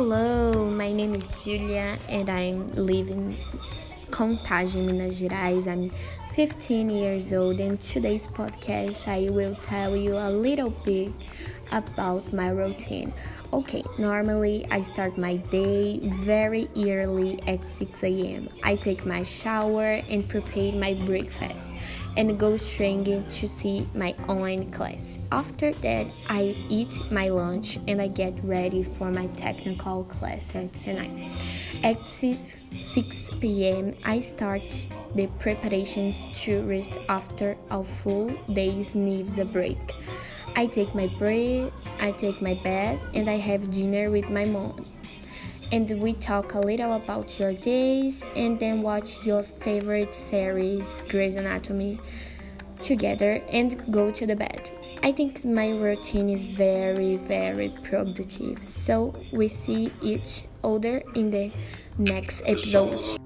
Hello, my name is Julia and I'm living Contagem, Minas Gerais. I'm 15 years old and today's podcast I will tell you a little bit about my routine. Okay, normally I start my day very early at 6 a.m. I take my shower and prepare my breakfast and go straight to see my online class. After that, I eat my lunch and I get ready for my technical class at 9. At 6, 6 p.m., I start the preparations to rest after a full day's needs a break. I take my break, I take my bath, and I have dinner with my mom. And we talk a little about your days and then watch your favorite series, Grey's Anatomy, together and go to the bed. I think my routine is very, very productive. So we see each other in the next episode.